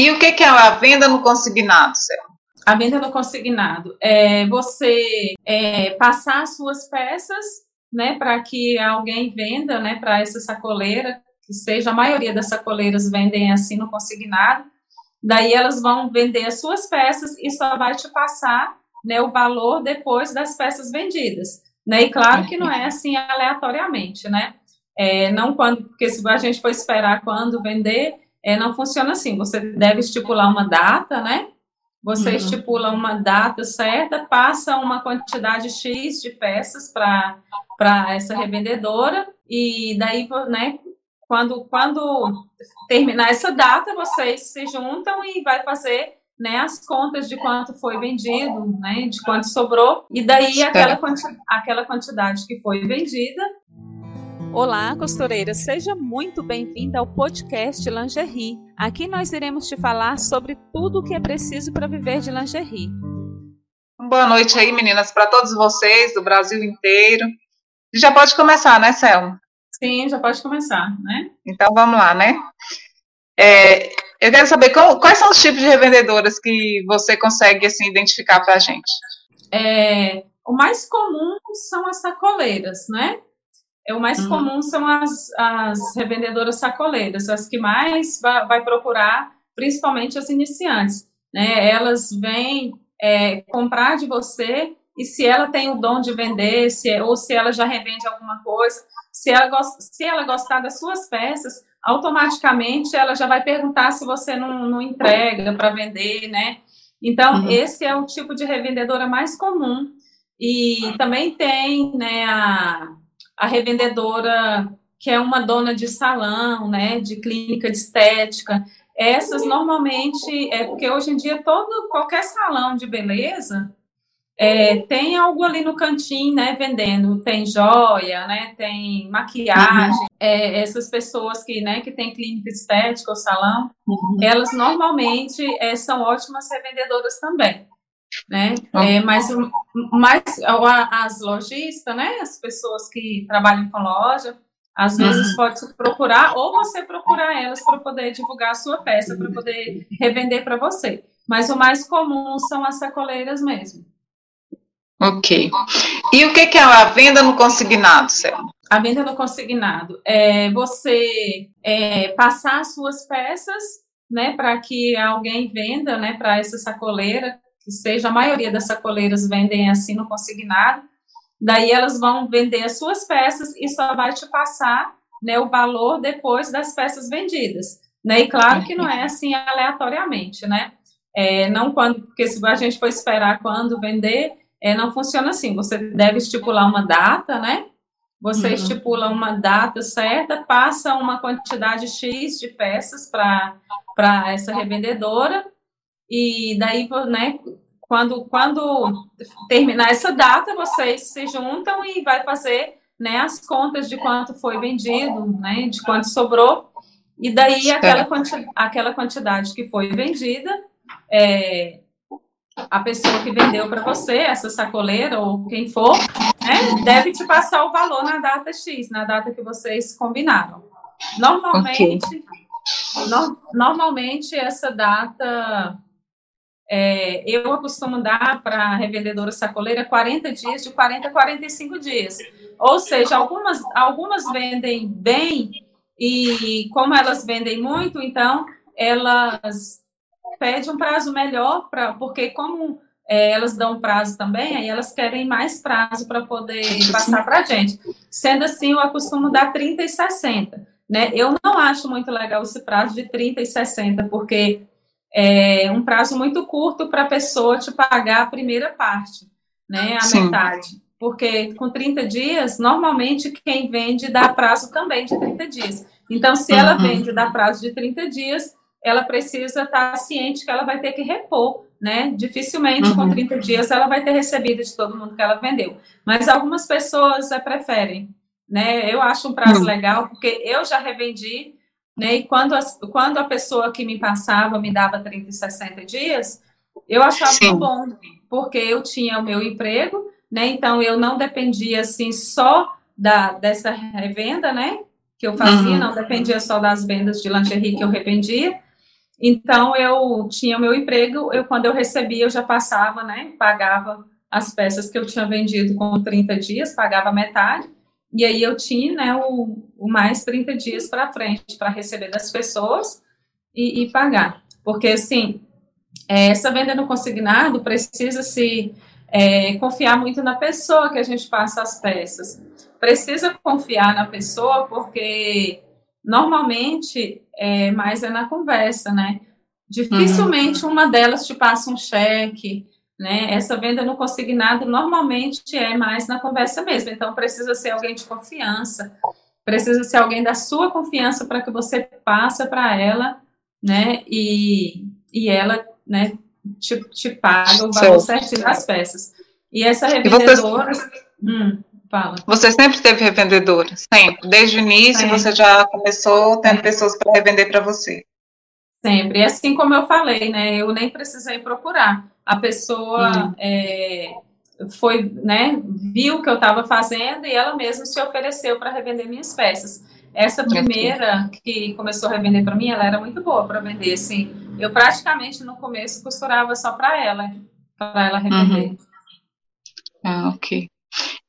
E o que, é a venda no consignado, Selma? A venda no consignado é você é, passar as suas peças, né, para que alguém venda, né, para essa sacoleira, que seja a maioria das sacoleiras vendem assim no consignado. Daí elas vão vender as suas peças e só vai te passar, né, o valor depois das peças vendidas, né? E claro que não é assim aleatoriamente, né? É, não quando, porque se a gente for esperar quando vender, é, não funciona assim. Você deve estipular uma data, né? Você uhum. estipula uma data certa, passa uma quantidade X de peças para essa revendedora, e daí, né, quando, quando terminar essa data, vocês se juntam e vai fazer né, as contas de quanto foi vendido, né, de quanto sobrou, e daí aquela, quanti aquela quantidade que foi vendida Olá, costureira, seja muito bem-vinda ao podcast Lingerie. Aqui nós iremos te falar sobre tudo o que é preciso para viver de lingerie. Boa noite aí, meninas, para todos vocês do Brasil inteiro. Já pode começar, né, Selma? Sim, já pode começar, né? Então vamos lá, né? É, eu quero saber qual, quais são os tipos de revendedoras que você consegue assim identificar para a gente. É, o mais comum são as sacoleiras, né? É, o mais uhum. comum são as, as revendedoras sacoleiras, as que mais vai, vai procurar, principalmente as iniciantes. Né? Elas vêm é, comprar de você e se ela tem o dom de vender, se, ou se ela já revende alguma coisa, se ela, se ela gostar das suas peças, automaticamente ela já vai perguntar se você não, não entrega para vender, né? Então, uhum. esse é o tipo de revendedora mais comum. E também tem né, a, a revendedora que é uma dona de salão, né, de clínica de estética. Essas normalmente é porque hoje em dia todo qualquer salão de beleza é, tem algo ali no cantinho, né, vendendo. Tem joia, né, tem maquiagem. Uhum. É, essas pessoas que, né, que tem clínica estética ou salão, uhum. elas normalmente é, são ótimas revendedoras também né? É, mas, mas as lojistas, né? As pessoas que trabalham com loja, às vezes uhum. pode procurar ou você procurar elas para poder divulgar a sua peça, para poder revender para você. Mas o mais comum são as sacoleiras mesmo. Ok. E o que é a venda no consignado, Selma? A venda no consignado é você é, passar as suas peças, né, para que alguém venda, né, para essa sacoleira que seja a maioria das sacoleiras vendem assim no consignado, daí elas vão vender as suas peças e só vai te passar né, o valor depois das peças vendidas. Né? E claro que não é assim aleatoriamente, né? É, não quando, porque se a gente for esperar quando vender, é, não funciona assim. Você deve estipular uma data, né? Você uhum. estipula uma data certa, passa uma quantidade X de peças para essa revendedora, e daí, né, quando, quando terminar essa data, vocês se juntam e vai fazer né, as contas de quanto foi vendido, né, de quanto sobrou, e daí aquela, quanti aquela quantidade que foi vendida, é, a pessoa que vendeu para você, essa sacoleira ou quem for, né, deve te passar o valor na data X, na data que vocês combinaram. Normalmente, okay. no, normalmente essa data é, eu costumo dar para a revendedora sacoleira 40 dias, de 40 a 45 dias. Ou seja, algumas, algumas vendem bem, e como elas vendem muito, então elas pedem um prazo melhor, pra, porque como é, elas dão prazo também, aí elas querem mais prazo para poder passar para a gente. Sendo assim, eu costumo dar 30 e 60. Né? Eu não acho muito legal esse prazo de 30 e 60, porque é um prazo muito curto para a pessoa te pagar a primeira parte, né, a Sim. metade. Porque com 30 dias, normalmente quem vende dá prazo também de 30 dias. Então, se ela uhum. vende dá prazo de 30 dias, ela precisa estar ciente que ela vai ter que repor, né? Dificilmente uhum. com 30 dias ela vai ter recebido de todo mundo que ela vendeu. Mas algumas pessoas preferem, né? Eu acho um prazo uhum. legal, porque eu já revendi né? E quando, as, quando a pessoa que me passava me dava 30 e 60 dias, eu achava Sim. bom, porque eu tinha o meu emprego, né? Então eu não dependia assim só da dessa revenda, né? Que eu fazia, uhum. não dependia só das vendas de lingerie que eu revendia. Então, eu tinha o meu emprego, eu, quando eu recebia, eu já passava, né, pagava as peças que eu tinha vendido com 30 dias, pagava metade, e aí eu tinha, né, o, o mais 30 dias para frente, para receber das pessoas e, e pagar. Porque, assim, é, essa venda no consignado precisa se é, confiar muito na pessoa que a gente passa as peças. Precisa confiar na pessoa, porque normalmente é, mais é na conversa, né? Dificilmente uhum. uma delas te passa um cheque, né? Essa venda no consignado normalmente é mais na conversa mesmo. Então precisa ser alguém de confiança, precisa ser alguém da sua confiança para que você passe para ela, né? E, e ela, né? Te, te paga o valor certinho das peças. E essa revendedora. E você... hum, fala. Você sempre teve revendedora? Sempre. Desde o início sempre. você já começou tendo pessoas para revender para você. Sempre. E assim como eu falei, né? Eu nem precisei procurar. A pessoa uhum. é, foi, né? Viu o que eu estava fazendo e ela mesma se ofereceu para revender minhas peças. Essa primeira que começou a revender para mim, ela era muito boa para vender. Assim, eu praticamente no começo costurava só para ela, para ela revender. Uhum. Ah, ok.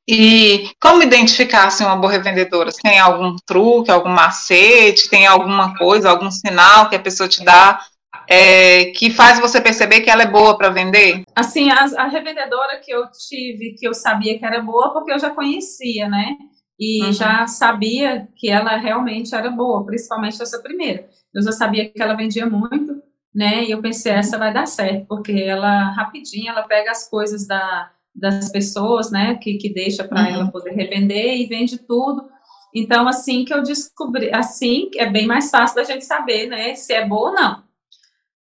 E como identificar assim, uma boa revendedora? Tem algum truque, algum macete, tem alguma coisa, algum sinal que a pessoa te dá é, que faz você perceber que ela é boa para vender? Assim, a, a, revendedora que eu tive, que eu sabia que era boa, porque eu já conhecia, né? E uhum. já sabia que ela realmente era boa, principalmente essa primeira. Eu já sabia que ela vendia muito, né? E eu pensei, essa vai dar certo, porque ela rapidinho, ela pega as coisas da das pessoas, né, que, que deixa para uhum. ela poder revender e vende tudo. Então, assim que eu descobri, assim é bem mais fácil da gente saber, né, se é boa ou não.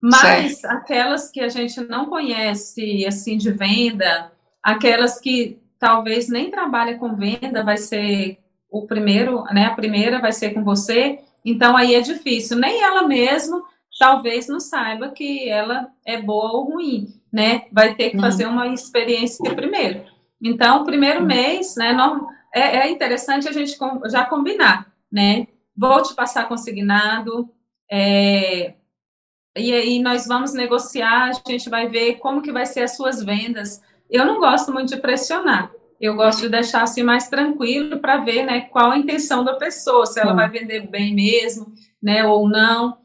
Mas certo. aquelas que a gente não conhece, assim, de venda, aquelas que talvez nem trabalha com venda, vai ser o primeiro, né, a primeira vai ser com você, então aí é difícil. Nem ela mesma talvez não saiba que ela é boa ou ruim né? Vai ter que uhum. fazer uma experiência primeiro. Então, o primeiro uhum. mês, né? Não, é, é interessante a gente já combinar, né? Vou te passar consignado, é, e aí nós vamos negociar, a gente vai ver como que vai ser as suas vendas. Eu não gosto muito de pressionar. Eu gosto de deixar assim mais tranquilo para ver, né, qual a intenção da pessoa, se ela vai vender bem mesmo, né, ou não.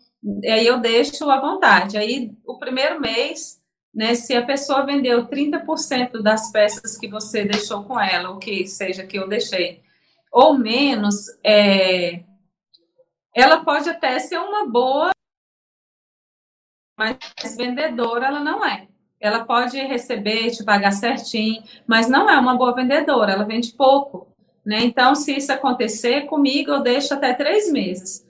E aí eu deixo à vontade. Aí o primeiro mês né, se a pessoa vendeu 30% das peças que você deixou com ela, o que seja que eu deixei, ou menos, é, ela pode até ser uma boa, mas vendedora ela não é. Ela pode receber, te pagar certinho, mas não é uma boa vendedora, ela vende pouco. Né? Então, se isso acontecer comigo, eu deixo até três meses.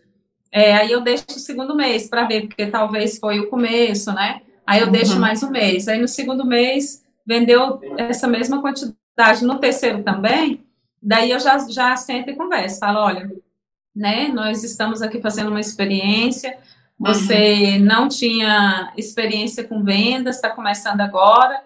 É, aí eu deixo o segundo mês para ver, porque talvez foi o começo, né? Aí eu uhum. deixo mais um mês. Aí no segundo mês, vendeu essa mesma quantidade. No terceiro também, daí eu já, já sento e converso. Falo, olha, né, nós estamos aqui fazendo uma experiência, você uhum. não tinha experiência com vendas, está começando agora,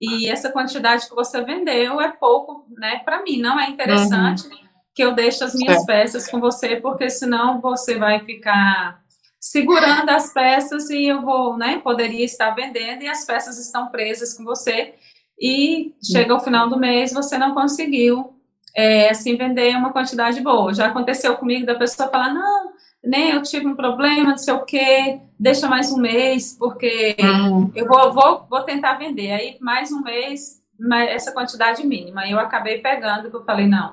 e essa quantidade que você vendeu é pouco, né, para mim, não é interessante uhum. que eu deixe as minhas peças com você, porque senão você vai ficar segurando as peças e eu vou, né, poderia estar vendendo e as peças estão presas com você e chega ao final do mês você não conseguiu é, assim vender uma quantidade boa. Já aconteceu comigo da pessoa falar não, nem eu tive um problema, não sei o que, deixa mais um mês porque uhum. eu vou, vou, vou tentar vender. Aí mais um mês, essa quantidade mínima. Eu acabei pegando, que eu falei não.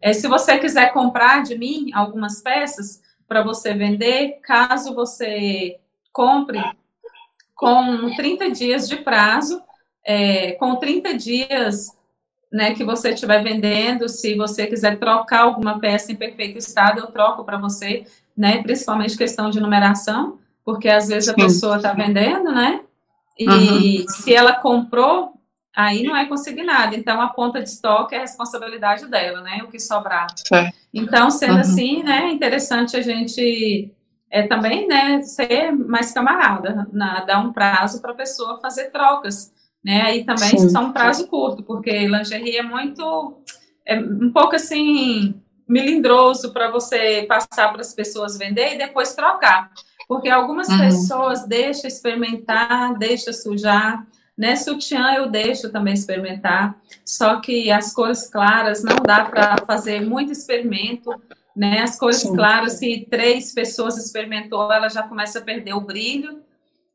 É, se você quiser comprar de mim algumas peças, para você vender, caso você compre com 30 dias de prazo, é, com 30 dias né, que você estiver vendendo, se você quiser trocar alguma peça em perfeito estado, eu troco para você, né, principalmente questão de numeração, porque às vezes a pessoa está vendendo, né, e uhum. se ela comprou, aí não é consignado. Então, a ponta de estoque é responsabilidade dela, né? O que sobrar. Certo. Então, sendo uhum. assim, né, é interessante a gente é, também, né, ser mais camarada, na, dar um prazo para a pessoa fazer trocas, né? Aí também Sim. só um prazo curto, porque lingerie é muito, é um pouco assim, melindroso para você passar para as pessoas vender e depois trocar. Porque algumas uhum. pessoas deixam experimentar, deixam sujar, né? Sutiã eu deixo também experimentar, só que as cores claras não dá para fazer muito experimento, né? As cores Sim. claras, se três pessoas experimentou, ela já começa a perder o brilho,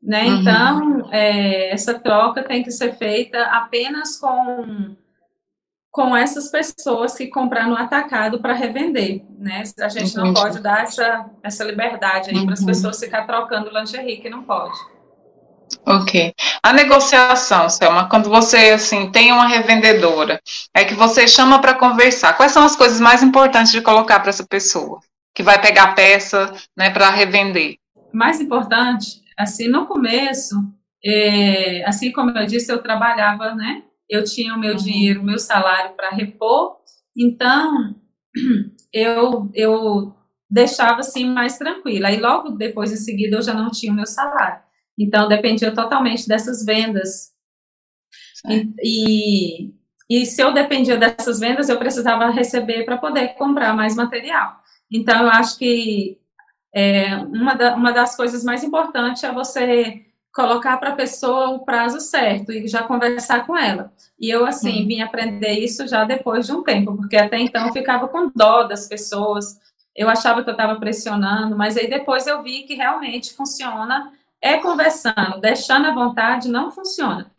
né? Uhum. Então, é, essa troca tem que ser feita apenas com com essas pessoas que comprar no atacado para revender, né? A gente Entendi. não pode dar essa, essa liberdade aí uhum. para as pessoas ficar trocando lingerie, que não pode. Ok. A negociação, Selma, quando você assim tem uma revendedora, é que você chama para conversar. Quais são as coisas mais importantes de colocar para essa pessoa que vai pegar a peça, né, para revender? Mais importante, assim, no começo, é, assim como eu disse, eu trabalhava, né? Eu tinha o meu uhum. dinheiro, o meu salário para repor, então eu eu deixava assim mais tranquila. Aí logo depois em seguida eu já não tinha o meu salário. Então, dependia totalmente dessas vendas. E, e, e, se eu dependia dessas vendas, eu precisava receber para poder comprar mais material. Então, eu acho que é, uma, da, uma das coisas mais importantes é você colocar para a pessoa o prazo certo e já conversar com ela. E eu, assim, uhum. vim aprender isso já depois de um tempo, porque até então eu ficava com dó das pessoas, eu achava que eu estava pressionando, mas aí depois eu vi que realmente funciona é conversando, deixando à vontade não funciona.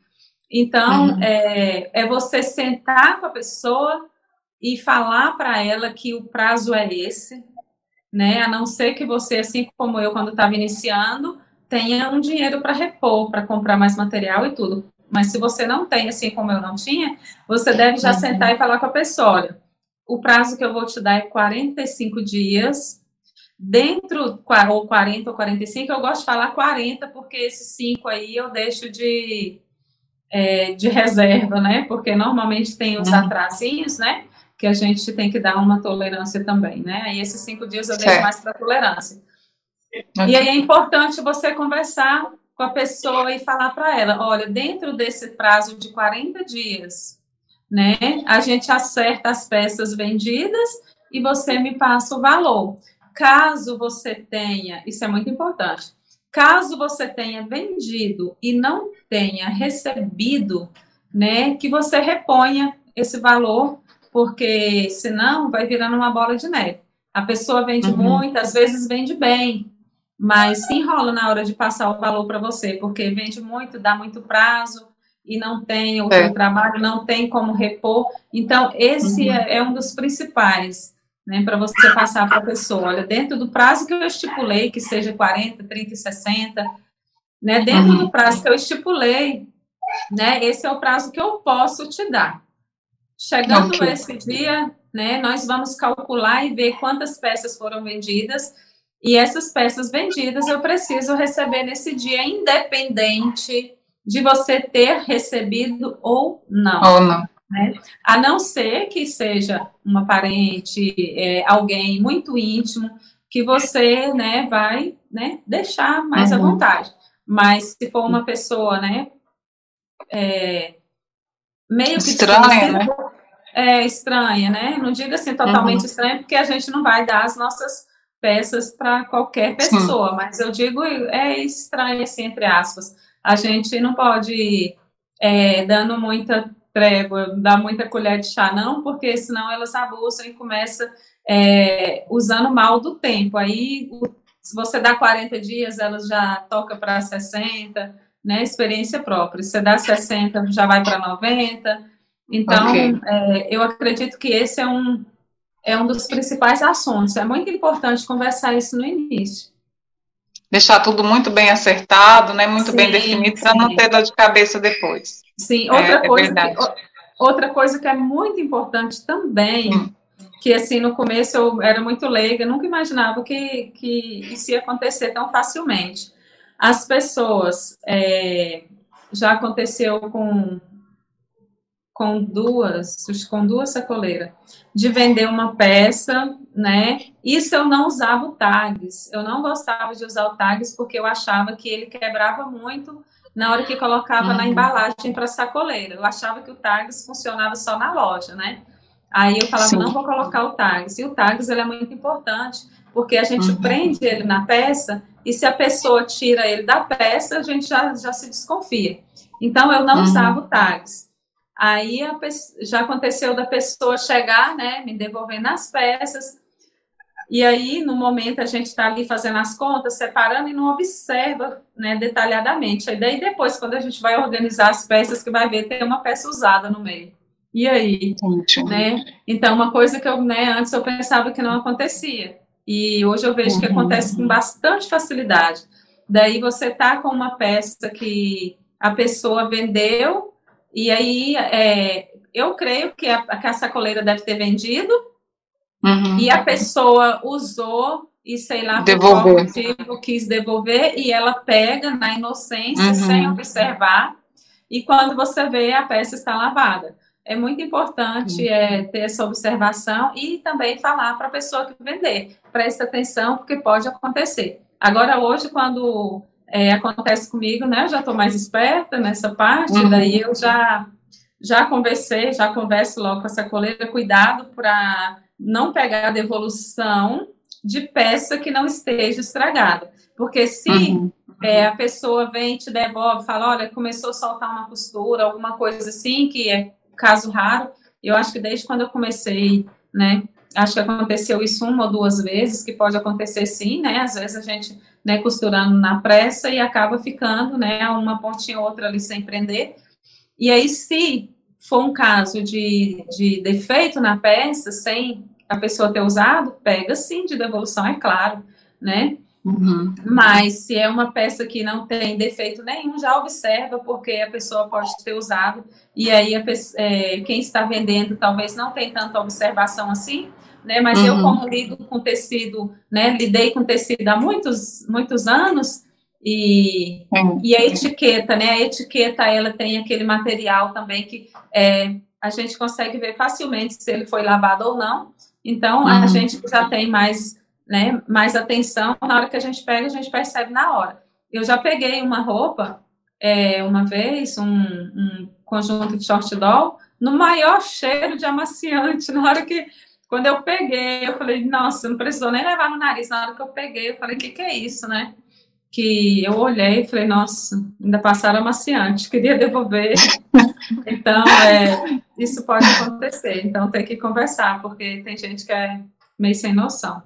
Então, uhum. é, é você sentar com a pessoa e falar para ela que o prazo é esse, né? A não ser que você, assim como eu, quando estava iniciando, tenha um dinheiro para repor, para comprar mais material e tudo. Mas se você não tem, assim como eu não tinha, você deve já uhum. sentar e falar com a pessoa: olha, o prazo que eu vou te dar é 45 dias Dentro, ou 40 ou 45, eu gosto de falar 40, porque esses 5 aí eu deixo de, é, de reserva, né? Porque normalmente tem os uhum. atrasinhos, né? Que a gente tem que dar uma tolerância também, né? Aí esses 5 dias eu deixo mais para tolerância. Okay. E aí é importante você conversar com a pessoa e falar para ela: olha, dentro desse prazo de 40 dias, né? A gente acerta as peças vendidas e você me passa o valor. Caso você tenha, isso é muito importante, caso você tenha vendido e não tenha recebido, né, que você reponha esse valor, porque senão vai virando uma bola de neve. A pessoa vende uhum. muito, às vezes vende bem, mas se enrola na hora de passar o valor para você, porque vende muito, dá muito prazo e não tem o é. trabalho, não tem como repor. Então, esse uhum. é, é um dos principais né, para você passar para a pessoa, olha, dentro do prazo que eu estipulei, que seja 40, 30 e 60, né, dentro uhum. do prazo que eu estipulei, né, esse é o prazo que eu posso te dar. Chegando okay. esse dia, né, nós vamos calcular e ver quantas peças foram vendidas, e essas peças vendidas eu preciso receber nesse dia, independente de você ter recebido ou não. Ou não. Né? A não ser que seja uma parente, é, alguém muito íntimo, que você né, vai né, deixar mais uhum. à vontade. Mas se for uma pessoa, né, é, meio que estranha, né? É estranha, né? Não diga assim totalmente uhum. estranha, porque a gente não vai dar as nossas peças para qualquer pessoa, Sim. mas eu digo é estranha, assim, entre aspas. A gente não pode é, dando muita trégua, dá muita colher de chá, não, porque senão elas abusam e começam é, usando mal do tempo. Aí, se você dá 40 dias, elas já toca para 60, né? Experiência própria. Se você dá 60, já vai para 90. Então, okay. é, eu acredito que esse é um, é um dos principais assuntos. É muito importante conversar isso no início. Deixar tudo muito bem acertado, né? Muito sim, bem definido, para não ter dor de cabeça depois. Sim, outra, é, é coisa, é que, outra coisa que é muito importante também, hum. que assim, no começo eu era muito leiga, nunca imaginava que, que isso ia acontecer tão facilmente. As pessoas, é, já aconteceu com, com duas, com duas sacoleiras, de vender uma peça, né? Isso eu não usava o tags, eu não gostava de usar o tags porque eu achava que ele quebrava muito na hora que colocava uhum. na embalagem para sacoleira. Eu achava que o tags funcionava só na loja, né? Aí eu falava, Sim. não vou colocar o tags. E o tags ele é muito importante, porque a gente uhum. prende ele na peça e se a pessoa tira ele da peça, a gente já, já se desconfia. Então, eu não uhum. usava tags. Aí já aconteceu da pessoa chegar, né, me devolvendo as peças, e aí, no momento, a gente está ali fazendo as contas, separando e não observa né, detalhadamente. E daí, depois, quando a gente vai organizar as peças, que vai ver, tem uma peça usada no meio. E aí? Né? Então, uma coisa que eu, né, antes eu pensava que não acontecia. E hoje eu vejo que uhum. acontece com bastante facilidade. Daí você tá com uma peça que a pessoa vendeu, e aí é, eu creio que a, que a sacoleira deve ter vendido, Uhum. E a pessoa usou e sei lá por qual motivo quis devolver e ela pega na inocência uhum. sem observar e quando você vê a peça está lavada. É muito importante uhum. é, ter essa observação e também falar para a pessoa que vender. Preste atenção, porque pode acontecer. Agora, hoje, quando é, acontece comigo, né? Eu já estou mais esperta nessa parte, uhum. daí eu já, já conversei, já converso logo com essa colega, cuidado para não pegar a devolução de peça que não esteja estragada. Porque se uhum. é, a pessoa vem te devolve, fala, olha, começou a soltar uma costura, alguma coisa assim, que é caso raro, eu acho que desde quando eu comecei, né, acho que aconteceu isso uma ou duas vezes, que pode acontecer sim, né, às vezes a gente, né, costurando na pressa e acaba ficando, né, uma pontinha ou outra ali sem prender, e aí se for um caso de, de defeito na peça, sem a pessoa ter usado, pega sim de devolução, é claro, né? Uhum. Mas se é uma peça que não tem defeito nenhum, já observa, porque a pessoa pode ter usado, e aí pessoa, é, quem está vendendo talvez não tem tanta observação assim, né? Mas uhum. eu, como lido com tecido, né? Lidei com tecido há muitos, muitos anos, e, uhum. e a etiqueta, né? A etiqueta, ela tem aquele material também que é, a gente consegue ver facilmente se ele foi lavado ou não. Então, uhum. a gente já tem mais, né, mais atenção. Na hora que a gente pega, a gente percebe na hora. Eu já peguei uma roupa, é, uma vez, um, um conjunto de short doll, no maior cheiro de amaciante. Na hora que, quando eu peguei, eu falei, nossa, não precisou nem levar no nariz. Na hora que eu peguei, eu falei, o que, que é isso, né? que eu olhei e falei, nossa, ainda passaram amaciante, queria devolver. então, é, isso pode acontecer. Então, tem que conversar, porque tem gente que é meio sem noção.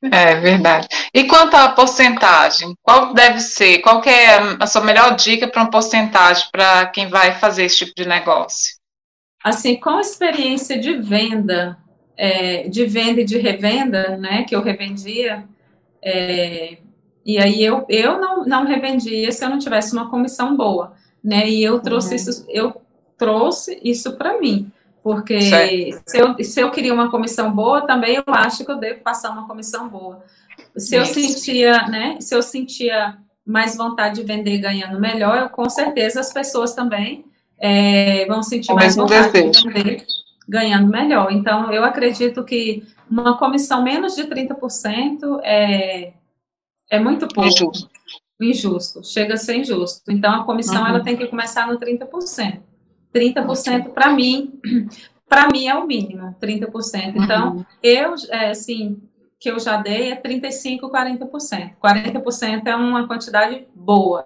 É verdade. E quanto à porcentagem, qual deve ser? Qual é a sua melhor dica para uma porcentagem para quem vai fazer esse tipo de negócio? Assim, com experiência de venda, é, de venda e de revenda, né, que eu revendia, é, e aí eu, eu não, não revendia se eu não tivesse uma comissão boa, né? E eu trouxe uhum. isso, eu trouxe isso para mim, porque se eu, se eu queria uma comissão boa, também eu acho que eu devo passar uma comissão boa. Se eu sentia, né? Se eu sentia mais vontade de vender ganhando melhor, eu, com certeza as pessoas também é, vão sentir mais vontade de vender ganhando melhor. Então, eu acredito que uma comissão menos de 30% é, é muito pouco. Injusto. Injusto. Chega a ser injusto. Então, a comissão uhum. ela tem que começar no 30%. 30% para mim, para mim é o mínimo, 30%. Então, uhum. eu, é, assim, que eu já dei é 35, 40%. 40% é uma quantidade boa,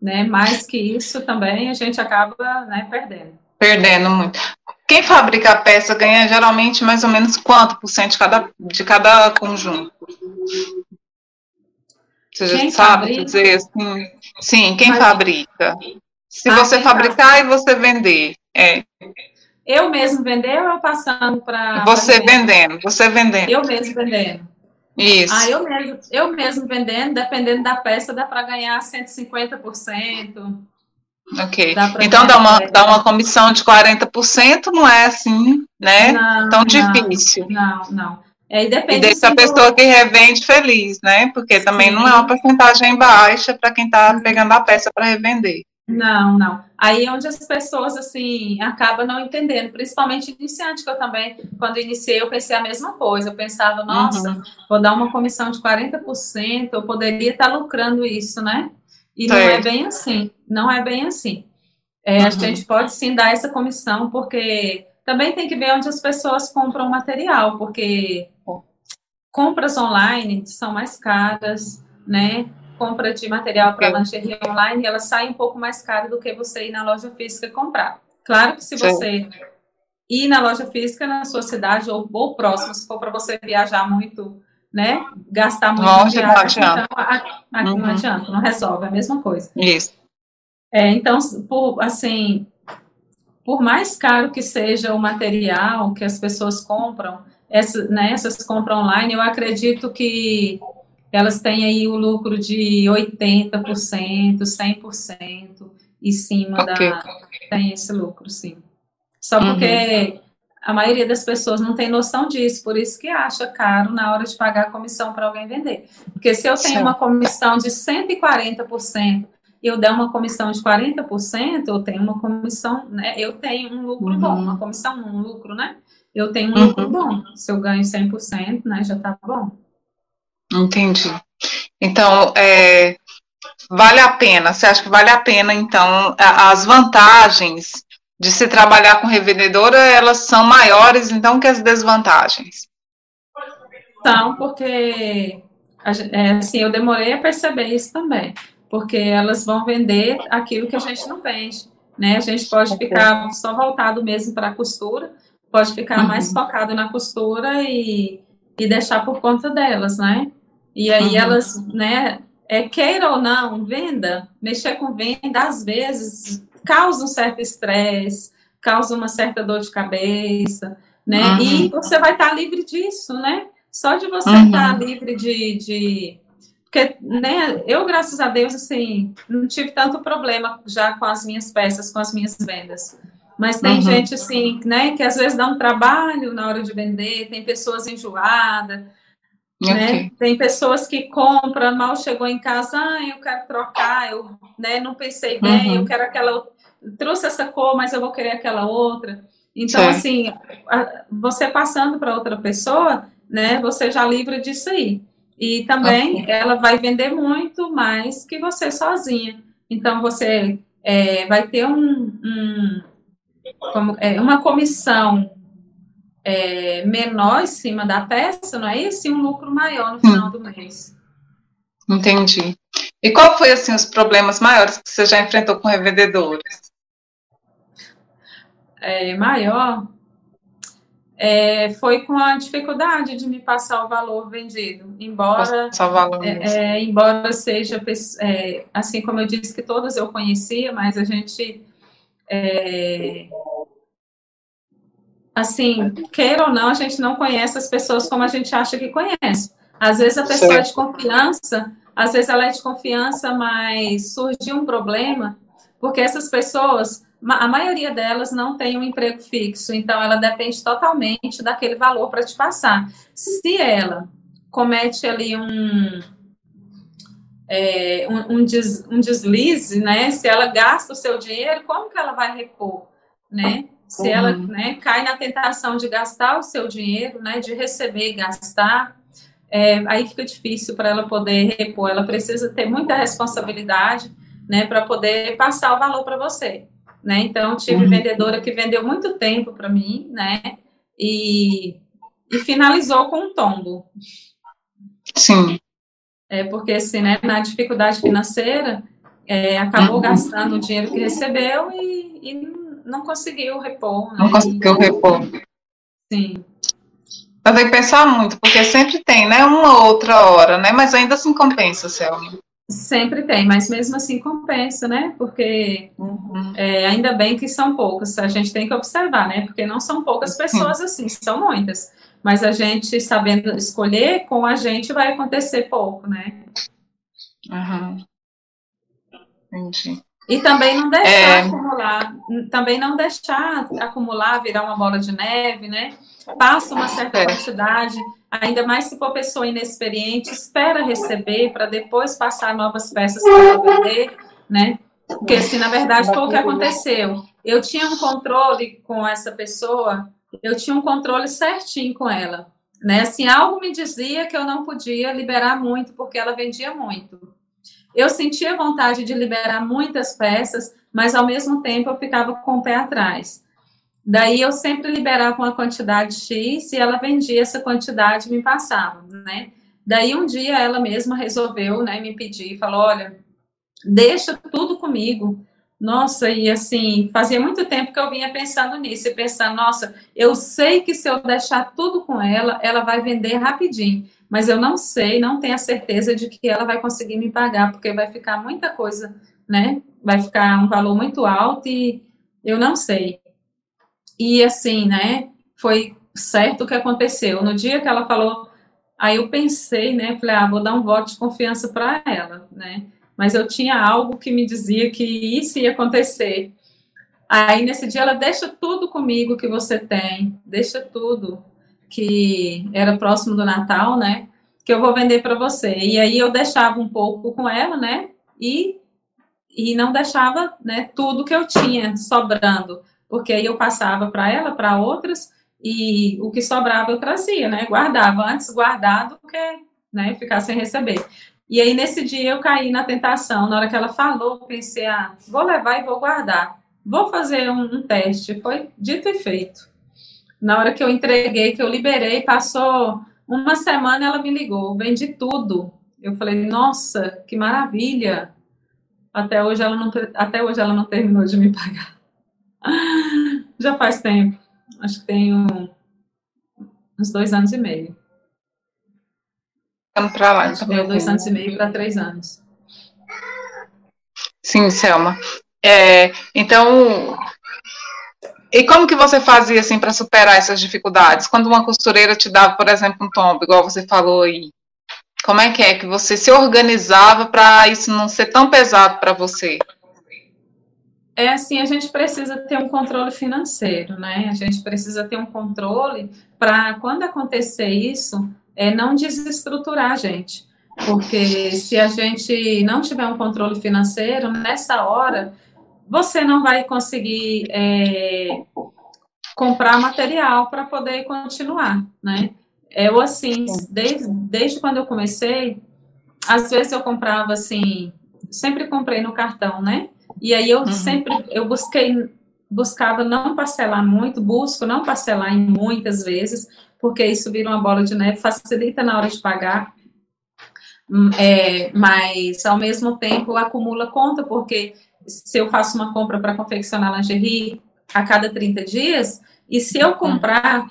né? Mais que isso também a gente acaba, né, perdendo. Perdendo muito. Quem fabrica a peça ganha geralmente mais ou menos quanto por cento de cada, de cada conjunto? Você já quem sabe fabrica? dizer assim? Sim, quem Mas... fabrica? Se ah, você fabricar e você vender. É. Eu mesmo vender ou eu passando para. Você vendendo, você vendendo. Eu mesmo vendendo. Isso. Ah, eu mesmo, eu mesmo vendendo, dependendo da peça, dá para ganhar 150%. Ok. Então dá uma, dá uma comissão de 40%, não é assim, né? Não, Tão difícil. Não, não. É, e, depende e deixa a pessoa do... que revende feliz, né? Porque Sim. também não é uma porcentagem baixa para quem está pegando a peça para revender. Não, não. Aí é onde as pessoas, assim, acabam não entendendo, principalmente iniciante, que eu também, quando iniciei, eu pensei a mesma coisa. Eu pensava, nossa, uhum. vou dar uma comissão de 40%, eu poderia estar tá lucrando isso, né? E não é bem assim. Não é bem assim. É, uhum. A gente pode sim dar essa comissão, porque também tem que ver onde as pessoas compram material, porque compras online são mais caras, né, compra de material para lingerie online, ela sai um pouco mais cara do que você ir na loja física comprar. Claro que se você ir na loja física na sua cidade ou, ou próximo, se for para você viajar muito, né, gastar muito Longe, não adianta. então aqui Uhum. não adianta, não resolve, é a mesma coisa. Isso. É, então, por, assim, por mais caro que seja o material que as pessoas compram, essa, né, essas compras online, eu acredito que elas têm aí o lucro de 80%, 100% em cima Ok. da... Tem esse lucro, sim. Só porque a maioria das pessoas não tem noção disso, por isso que acha caro na hora de pagar a comissão para alguém vender. Porque se eu tenho uma comissão de 140%, e eu der uma comissão de 40%, eu tenho uma comissão, né? Eu tenho um lucro Uhum. bom, uma comissão, um lucro, né? Eu tenho um Uhum. lucro bom. Se eu ganho 100%, né, já tá bom. Entendi. Então, é, vale a pena, você acha que vale a pena, então, as vantagens de se trabalhar com revendedora, elas são maiores, então, que as desvantagens? Então, porque é, assim, eu demorei a perceber isso também, porque elas vão vender aquilo que a gente não vende, né? A gente pode ficar só voltado mesmo para a costura, pode ficar Uhum. mais focado na costura e, e deixar por conta delas, né? E aí Uhum. elas, né, é, queira ou não, venda, mexer com venda, às vezes, causa um certo estresse, causa uma certa dor de cabeça, né? Uhum. E você vai estar livre disso, né? Só de você Uhum. estar livre de, de. Porque, né, eu, graças a Deus, assim, não tive tanto problema já com as minhas peças, com as minhas vendas. Mas tem Uhum. gente, assim, né, que às vezes dá um trabalho na hora de vender, tem pessoas enjoadas, né? Ok. Tem pessoas que compram, mal chegou em casa, ah, eu quero trocar, eu né, não pensei bem, Uhum. eu quero aquela. Trouxe essa cor, mas eu vou querer aquela outra. Então, Certo. assim, a- você passando para outra pessoa, né, você já livra disso aí. E também ela vai vender muito mais que você sozinha. Então, você é, vai ter um, um- como- é, uma comissão é, menor em cima da peça, não é isso? E um lucro maior no final do mês. Entendi. E qual foi, assim, os problemas maiores que você já enfrentou com revendedores? É, maior é, foi com a dificuldade de me passar o valor vendido. Embora, valor é, é, embora seja, é, assim como eu disse que todas eu conhecia, mas a gente, é, assim, queira ou não, a gente não conhece as pessoas como a gente acha que conhece. Às vezes a pessoa é de confiança, às vezes ela é de confiança, mas surgiu um problema, porque essas pessoas, a maioria delas não tem um emprego fixo, então ela depende totalmente daquele valor para te passar. Se ela comete ali um, é, um, um des- um deslize, né? Se ela gasta o seu dinheiro, como que ela vai repor, né? Se ela Uhum. né, cai na tentação de gastar o seu dinheiro, né? De receber e gastar, é, aí fica difícil para ela poder repor. Ela precisa ter muita responsabilidade, né? Para poder passar o valor para você, né? Então tive Uhum. vendedora que vendeu muito tempo para mim, né? E, e finalizou com um tombo. Sim. É porque, assim, né, na dificuldade financeira, é, acabou Uhum. gastando o dinheiro que recebeu e, e não conseguiu repor. Né? Não conseguiu repor. Sim, Mas tem que pensar muito, porque sempre tem, né? Uma outra hora, né? Mas ainda assim compensa, Selma. sempre tem, mas mesmo assim compensa, né? Porque Uhum. é, ainda bem que são poucas, a gente tem que observar, né? Porque não são poucas pessoas assim, são muitas. Mas a gente sabendo escolher, com a gente vai acontecer pouco, né? Uhum. Entendi. E também não deixar É. acumular, também não deixar acumular, virar uma bola de neve, né? Passa uma certa É. quantidade, ainda mais se for pessoa inexperiente, espera receber para depois passar novas peças para vender, né? Porque se na verdade foi o que aconteceu. Eu tinha um controle com essa pessoa, eu tinha um controle certinho com ela, né? Assim, algo me dizia que eu não podia liberar muito porque ela vendia muito. Eu sentia vontade de liberar muitas peças, mas ao mesmo tempo eu ficava com o pé atrás. Daí eu sempre liberava uma quantidade X e ela vendia essa quantidade e me passava, né? Daí um dia ela mesma resolveu, né, me pedir, falou, olha, deixa tudo comigo. Nossa, e assim, fazia muito tempo que eu vinha pensando nisso, e pensando, nossa, eu sei que se eu deixar tudo com ela, ela vai vender rapidinho, mas eu não sei, não tenho a certeza de que ela vai conseguir me pagar, porque vai ficar muita coisa, né? Vai ficar um valor muito alto e eu não sei. E assim, né? Foi certo o que aconteceu. No dia que ela falou, aí eu pensei, né? Falei, ah, vou dar um voto de confiança para ela, né? Mas eu tinha algo que me dizia que isso ia acontecer. Aí nesse dia ela deixa tudo comigo que você tem, deixa tudo que era próximo do Natal, né? Que eu vou vender para você. E aí eu deixava um pouco com ela, né? E e não deixava, né, tudo que eu tinha sobrando, porque aí eu passava para ela, para outras, e o que sobrava eu trazia, né? Guardava antes guardado que, né, ficar sem receber. E aí nesse dia eu caí na tentação, na hora que ela falou, pensei, ah, vou levar e vou guardar. Vou fazer um, um teste. Foi dito e feito. Na hora que eu entreguei, que eu liberei, passou uma semana ela me ligou, vendi tudo. Eu falei, nossa, que maravilha. Até hoje ela não, até hoje ela não terminou de me pagar. Já faz tempo. Acho que tem uns dois anos e meio. Para lá. Então. Dois anos e meio para três anos. Sim, Selma. É, então, e como que você fazia assim para superar essas dificuldades? Quando uma costureira te dava, por exemplo, um tombo, igual você falou aí, como é que é que você se organizava para isso não ser tão pesado para você? É assim, a gente precisa ter um controle financeiro, né? A gente precisa ter um controle para quando acontecer isso, é não desestruturar a gente. Porque se a gente não tiver um controle financeiro, nessa hora, você não vai conseguir é, comprar material para poder continuar, né? Eu, assim, desde, desde quando eu comecei, às vezes eu comprava, assim, sempre comprei no cartão, né? E aí eu uhum. sempre, eu busquei, buscava não parcelar muito, busco não parcelar em muitas vezes, porque isso vira uma bola de neve, facilita na hora de pagar, hum, é, mas ao mesmo tempo acumula conta, porque se eu faço uma compra para confeccionar lingerie a cada 30 dias, e se eu comprar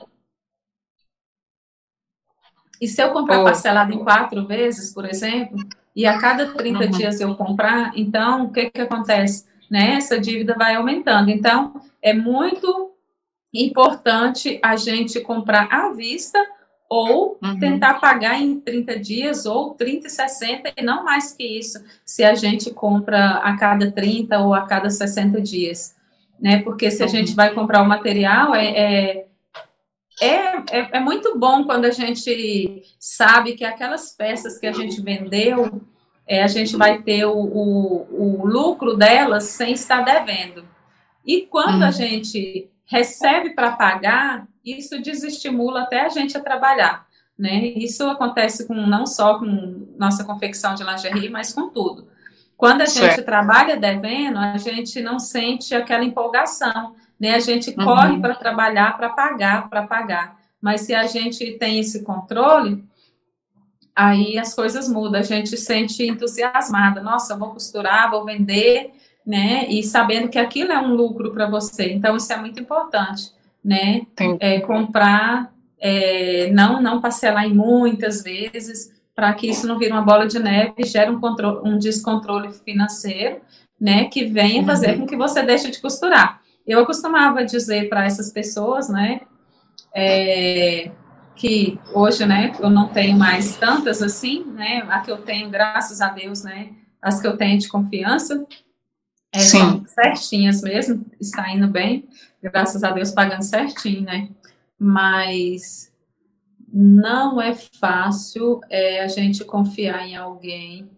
e se eu comprar parcelado em quatro vezes, por exemplo, e a cada 30 uhum. dias eu comprar, então o que que acontece? Né? Essa dívida vai aumentando. Então, é muito importante a gente comprar à vista ou uhum. tentar pagar em 30 dias ou 30 e 60 e não mais que isso, se a gente compra a cada 30 ou a cada 60 dias, né? Porque se a uhum. gente vai comprar o material, é, é é, é, é, muito bom quando a gente sabe que aquelas peças que a gente vendeu, é, a gente vai ter o, o, o, lucro delas sem estar devendo. E quando a uhum. gente recebe para pagar, isso desestimula até a gente a trabalhar. Né? Isso acontece com não só com nossa confecção de lingerie, mas com tudo. Quando a gente certo. trabalha devendo, a gente não sente aquela empolgação né? A gente uhum. corre para trabalhar, para pagar, para pagar. Mas se a gente tem esse controle, aí as coisas mudam. A gente se sente entusiasmada. Nossa, vou costurar, vou vender, né? E sabendo que aquilo é um lucro para você. Então, isso é muito importante, né? É, comprar, é, não, não parcelar em muitas vezes, para que isso não vire uma bola de neve e gere um, controle, um descontrole financeiro, né? Que venha fazer uhum. com que você deixe de costurar. Eu costumava dizer para essas pessoas, né, é, que hoje, né, eu não tenho mais tantas assim, né, a que eu tenho, graças a Deus, né, as que eu tenho de confiança, é, são certinhas mesmo, está indo bem, graças a Deus pagando certinho, né, mas não é fácil é, a gente confiar em alguém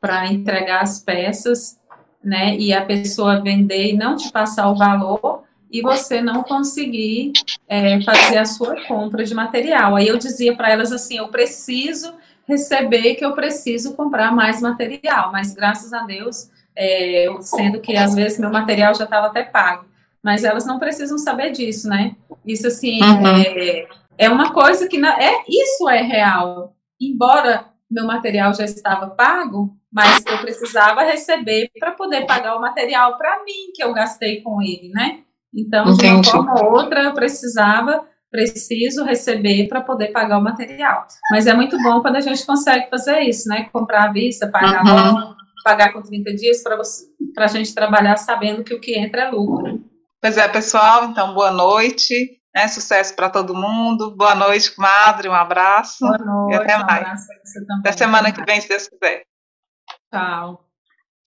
para entregar as peças né? E a pessoa vender e não te passar o valor e você não conseguir é, fazer a sua compra de material. Aí eu dizia para elas assim: eu preciso receber que eu preciso comprar mais material, mas graças a Deus, é, sendo que às vezes meu material já estava até pago, mas elas não precisam saber disso, né? Isso assim uhum. é, é uma coisa que não, é isso é real, embora meu material já estava pago, mas eu precisava receber para poder pagar o material para mim que eu gastei com ele, né? Então, de uma forma ou outra, eu precisava, preciso receber para poder pagar o material. Mas é muito bom quando a gente consegue fazer isso, né? Comprar à vista, pagar uhum. Pagar com 30 dias para a gente trabalhar sabendo que o que entra é lucro. Pois é, pessoal, então boa noite. Né, sucesso para todo mundo. Boa noite, comadre. Um abraço. Boa noite. E até mais. Um até semana que vem, se Deus quiser. Tchau.